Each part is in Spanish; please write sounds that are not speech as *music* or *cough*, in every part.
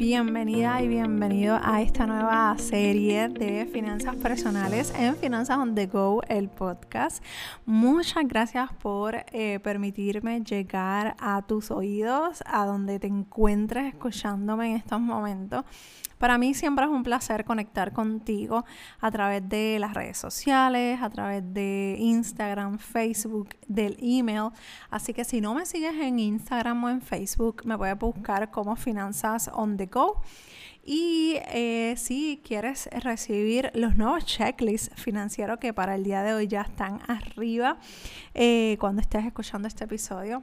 Bienvenida y bienvenido a esta nueva serie de finanzas personales en Finanzas on the Go, el podcast. Muchas gracias por eh, permitirme llegar a tus oídos, a donde te encuentres escuchándome en estos momentos. Para mí siempre es un placer conectar contigo a través de las redes sociales, a través de Instagram, Facebook, del email. Así que si no me sigues en Instagram o en Facebook, me puedes buscar como Finanzas on the Go. Y eh, si quieres recibir los nuevos checklists financieros que para el día de hoy ya están arriba, eh, cuando estés escuchando este episodio,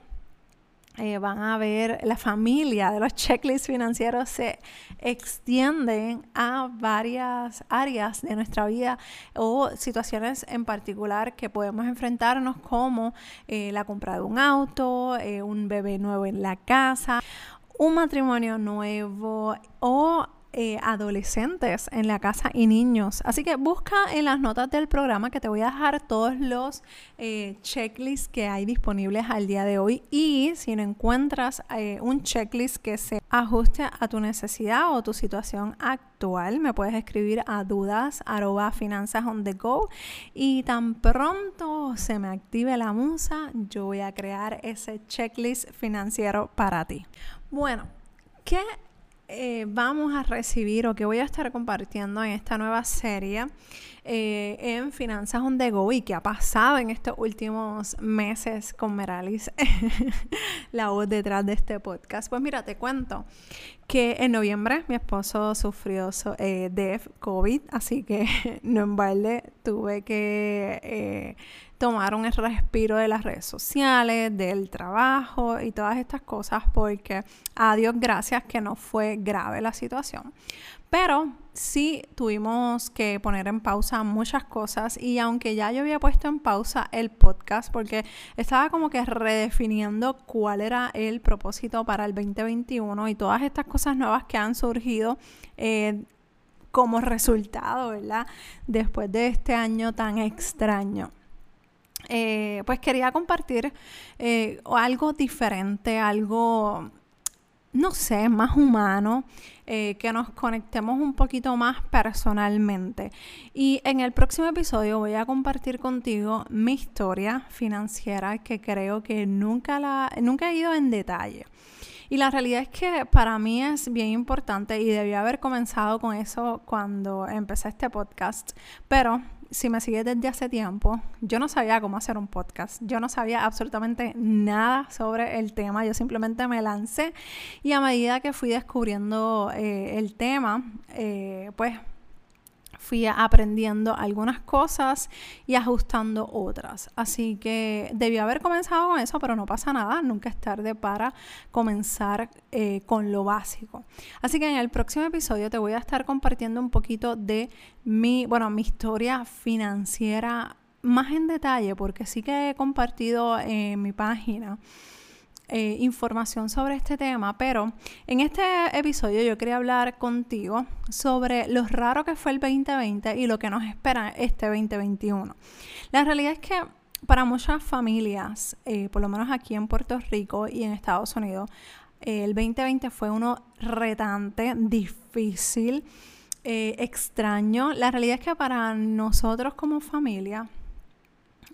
eh, van a ver la familia de los checklists financieros se extienden a varias áreas de nuestra vida o situaciones en particular que podemos enfrentarnos como eh, la compra de un auto, eh, un bebé nuevo en la casa, un matrimonio nuevo o eh, adolescentes en la casa y niños. Así que busca en las notas del programa que te voy a dejar todos los eh, checklists que hay disponibles al día de hoy. Y si no encuentras eh, un checklist que se ajuste a tu necesidad o tu situación actual, me puedes escribir a dudas arroba finanzas on. Y tan pronto se me active la musa, yo voy a crear ese checklist financiero para ti. Bueno, ¿qué eh, vamos a recibir o que voy a estar compartiendo en esta nueva serie eh, en Finanzas on the Go y que ha pasado en estos últimos meses con Meralis, *laughs* la voz detrás de este podcast. Pues mira, te cuento que en noviembre mi esposo sufrió eh, de COVID, así que *laughs* no en balde tuve que eh, tomar un respiro de las redes sociales, del trabajo y todas estas cosas porque a Dios gracias que no fue grave la situación. Pero sí tuvimos que poner en pausa muchas cosas y aunque ya yo había puesto en pausa el podcast porque estaba como que redefiniendo cuál era el propósito para el 2021 y todas estas cosas nuevas que han surgido eh, como resultado, ¿verdad? Después de este año tan extraño. Eh, pues quería compartir eh, algo diferente, algo no sé, más humano, eh, que nos conectemos un poquito más personalmente. Y en el próximo episodio voy a compartir contigo mi historia financiera que creo que nunca, la, nunca he ido en detalle. Y la realidad es que para mí es bien importante y debía haber comenzado con eso cuando empecé este podcast, pero si me sigues desde hace tiempo, yo no sabía cómo hacer un podcast. Yo no sabía absolutamente nada sobre el tema. Yo simplemente me lancé y a medida que fui descubriendo eh, el tema, eh, pues fui aprendiendo algunas cosas y ajustando otras. Así que debí haber comenzado con eso, pero no pasa nada, nunca es tarde para comenzar eh, con lo básico. Así que en el próximo episodio te voy a estar compartiendo un poquito de mi, bueno, mi historia financiera más en detalle, porque sí que he compartido en mi página eh, información sobre este tema, pero en este episodio yo quería hablar contigo sobre lo raro que fue el 2020 y lo que nos espera este 2021. La realidad es que para muchas familias, eh, por lo menos aquí en Puerto Rico y en Estados Unidos, eh, el 2020 fue uno retante, difícil, extraño. La realidad es que para nosotros como familia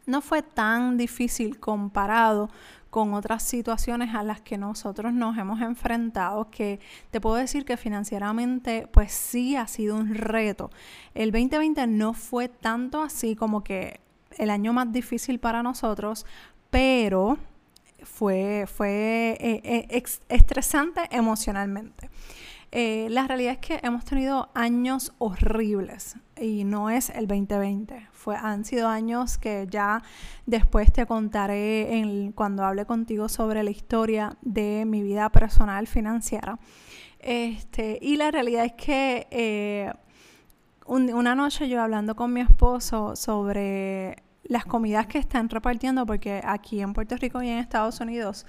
no fue tan difícil comparado con otras situaciones a las que nosotros nos hemos enfrentado, que te puedo decir que financieramente pues sí ha sido un reto. El 2020 no fue tanto así como que el año más difícil para nosotros, pero fue, fue eh, eh, estresante emocionalmente. Eh, la realidad es que hemos tenido años horribles y no es el 2020. Fue, han sido años que ya después te contaré cuando hable contigo sobre la historia de mi vida personal financiera. Este, y la realidad es que eh, una noche yo hablando con mi esposo sobre las comidas que están repartiendo, porque aquí en Puerto Rico y en Estados Unidos,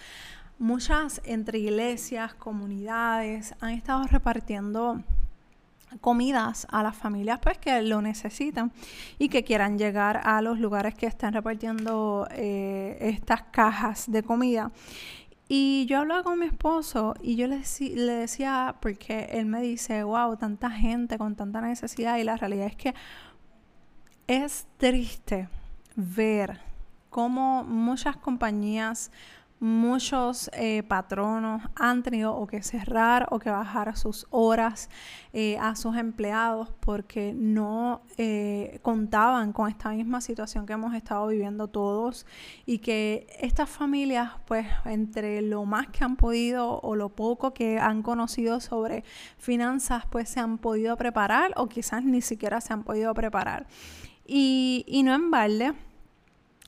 muchas entre iglesias, comunidades han estado repartiendo comidas a las familias pues que lo necesitan y que quieran llegar a los lugares que están repartiendo eh, estas cajas de comida. Y yo hablaba con mi esposo y yo le, le, decía, porque él me dice, wow, tanta gente con tanta necesidad y la realidad es que es triste ver cómo muchas compañías muchos eh, patronos han tenido o que cerrar o que bajar sus horas eh, a sus empleados porque no eh, contaban con esta misma situación que hemos estado viviendo todos y que estas familias pues entre lo más que han podido o lo poco que han conocido sobre finanzas pues se han podido preparar o quizás ni siquiera se han podido preparar. Y, y no en balde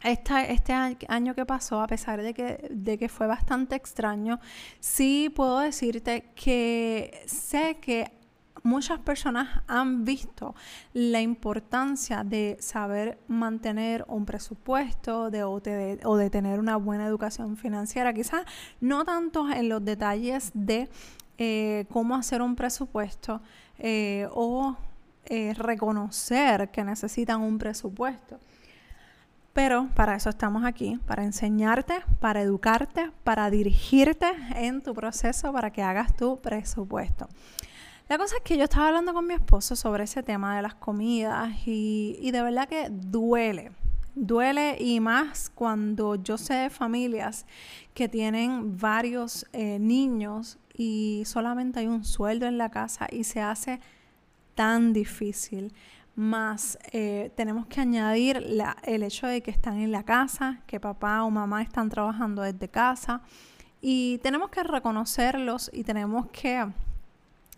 este año que pasó, a pesar de que, fue bastante extraño, sí puedo decirte que sé que muchas personas han visto la importancia de saber mantener un presupuesto o, de, tener una buena educación financiera. Quizás no tanto en los detalles de eh, cómo hacer un presupuesto eh, o eh, reconocer que necesitan un presupuesto pero para eso estamos aquí, para enseñarte, para educarte, para dirigirte en tu proceso para que hagas tu presupuesto. La cosa es que yo estaba hablando con mi esposo sobre ese tema de las comidas y, de verdad que duele. Duele y más cuando yo sé de familias que tienen varios eh, niños y solamente hay un sueldo en la casa y se hace tan difícil más eh, tenemos que añadir el hecho de que están en la casa, que papá o mamá están trabajando desde casa y tenemos que reconocerlos y tenemos que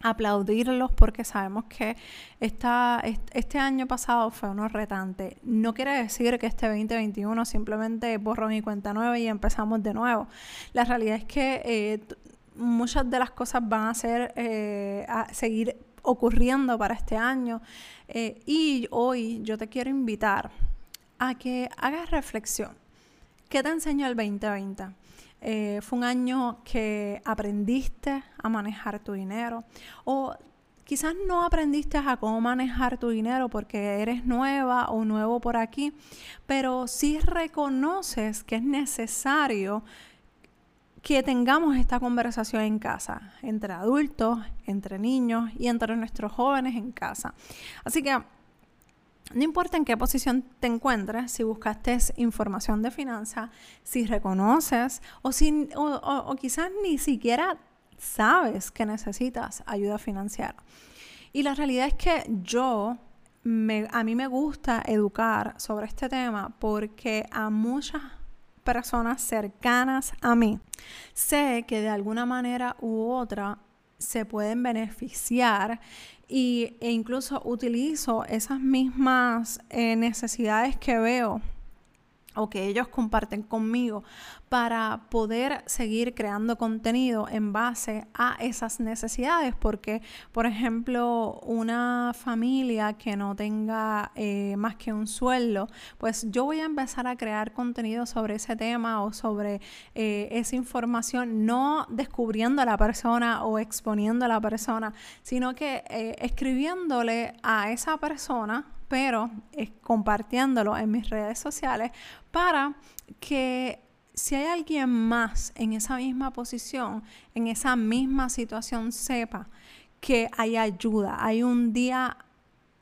aplaudirlos porque sabemos que este año pasado fue uno retante. No quiere decir que este 2021 simplemente borrón y cuenta nueva y empezamos de nuevo. La realidad es que eh, muchas de las cosas van a ser eh, a seguir ocurriendo para este año. Eh, y hoy yo te quiero invitar a que hagas reflexión. ¿Qué te enseñó el 2020? Eh, ¿Fue un año que aprendiste a manejar tu dinero? O quizás no aprendiste a cómo manejar tu dinero porque eres nueva o nuevo por aquí, pero sí reconoces que es necesario que tengamos esta conversación en casa, entre adultos, entre niños y entre nuestros jóvenes en casa. Así que no importa en qué posición te encuentres, si buscaste información de finanzas, si reconoces o, si, o, quizás ni siquiera sabes que necesitas ayuda financiera. Y la realidad es que yo, a mí me gusta educar sobre este tema porque a muchas personas cercanas a mí, sé que de alguna manera u otra se pueden beneficiar y, e incluso utilizo esas mismas eh, necesidades que veo o que ellos comparten conmigo para poder seguir creando contenido en base a esas necesidades. Porque, por ejemplo, una familia que no tenga eh, más que un sueldo, pues yo voy a empezar a crear contenido sobre ese tema o sobre eh, esa información, no descubriendo a la persona o exponiendo a la persona, sino que eh, escribiéndole a esa persona pero compartiéndolo en mis redes sociales para que si hay alguien más en esa misma posición, en esa misma situación, sepa que hay ayuda, hay un día,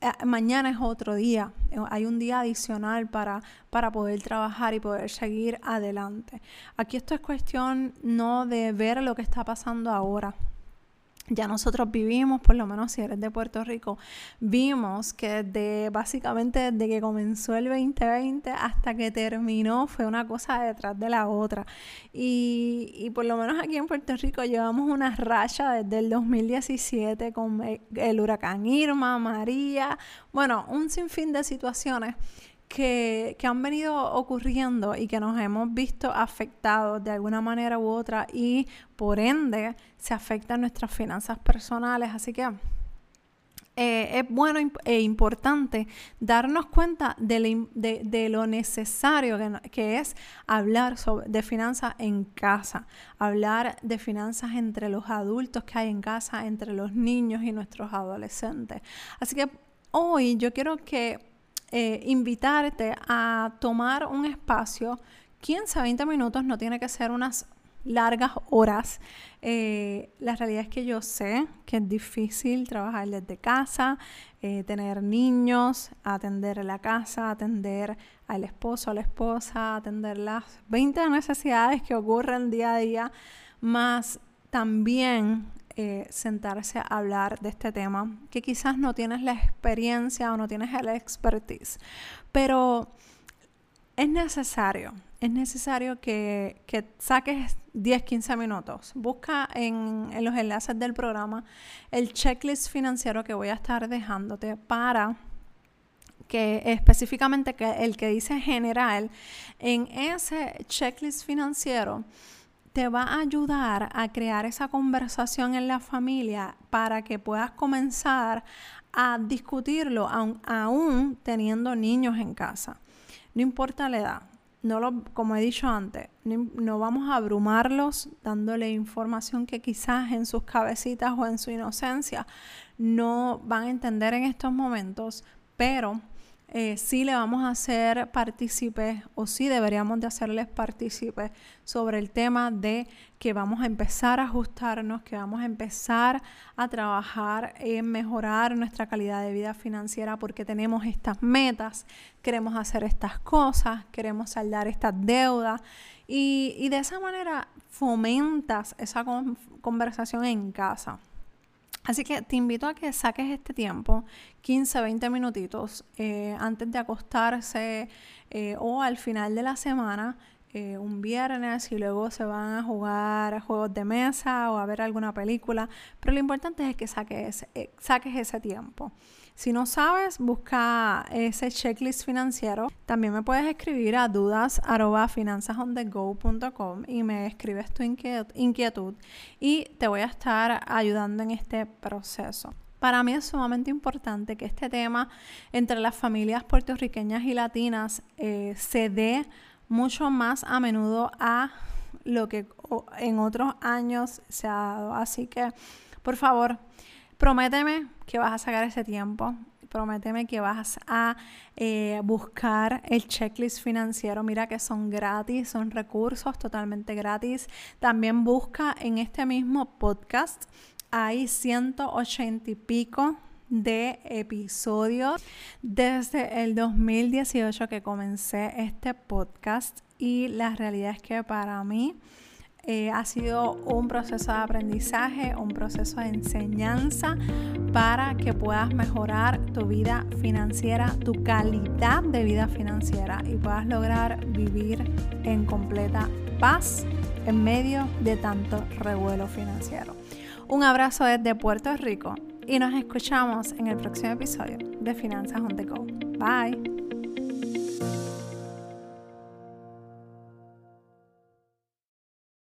eh, mañana es otro día, hay un día adicional para, para poder trabajar y poder seguir adelante. Aquí esto es cuestión no de ver lo que está pasando ahora, ya nosotros vivimos, por lo menos si eres de Puerto Rico, vimos que desde básicamente desde que comenzó el 2020 hasta que terminó fue una cosa detrás de la otra. Y, y por lo menos aquí en Puerto Rico llevamos una racha desde el 2017 con el huracán Irma, María, bueno, un sinfín de situaciones que, que, han venido ocurriendo y que nos hemos visto afectados de alguna manera u otra y por ende se afectan nuestras finanzas personales. Así que eh, es bueno e importante darnos cuenta de, lo necesario que, es hablar sobre, de finanzas en casa, hablar de finanzas entre los adultos que hay en casa, entre los niños y nuestros adolescentes. Así que hoy yo quiero que eh, invitarte a tomar un espacio, 15 a 20 minutos, no tiene que ser unas largas horas. Eh, la realidad es que yo sé que es difícil trabajar desde casa, eh, tener niños, atender la casa, atender al esposo, a la esposa, atender las 20 necesidades que ocurren día a día, más también eh, sentarse a hablar de este tema, que quizás no tienes la experiencia o no tienes el expertise, pero es necesario es necesario que, saques 10, 15 minutos. Busca en, los enlaces del programa el checklist financiero que voy a estar dejándote para que específicamente que el que dice general, en ese checklist financiero te va a ayudar a crear esa conversación en la familia para que puedas comenzar a discutirlo aún teniendo niños en casa. No importa la edad, no lo, como he dicho antes, no, vamos a abrumarlos dándole información que quizás en sus cabecitas o en su inocencia no van a entender en estos momentos, pero eh, sí le vamos a hacer partícipes o sí deberíamos de hacerles partícipes sobre el tema de que vamos a empezar a ajustarnos, que vamos a empezar a trabajar en mejorar nuestra calidad de vida financiera porque tenemos estas metas, queremos hacer estas cosas, queremos saldar estas deudas y, y de esa manera fomentas esa conversación en casa. Así que te invito a que saques este tiempo, 15, 20 minutitos, eh, antes de acostarse eh, o al final de la semana, eh, un viernes y luego se van a jugar juegos de mesa o a ver alguna película. Pero lo importante es que saques, saques ese tiempo. Si no sabes, busca ese checklist financiero. También me puedes escribir a dudas y me escribes tu inquietud y te voy a estar ayudando en este proceso. Para mí es sumamente importante que este tema entre las familias puertorriqueñas y latinas eh, se dé mucho más a menudo a lo que en otros años se ha dado. Así que, por favor, Prométeme que vas a sacar ese tiempo. Prométeme que vas a eh, buscar el checklist financiero. Mira que son gratis, son recursos totalmente gratis. También busca en este mismo podcast. Hay 180 y pico de episodios desde el 2018 que comencé este podcast y la realidad es que para mí eh, ha sido un proceso de aprendizaje, un proceso de enseñanza para que puedas mejorar tu vida financiera, tu calidad de vida financiera y puedas lograr vivir en completa paz en medio de tanto revuelo financiero. Un abrazo desde Puerto Rico y nos escuchamos en el próximo episodio de Finanzas on the Go. Bye.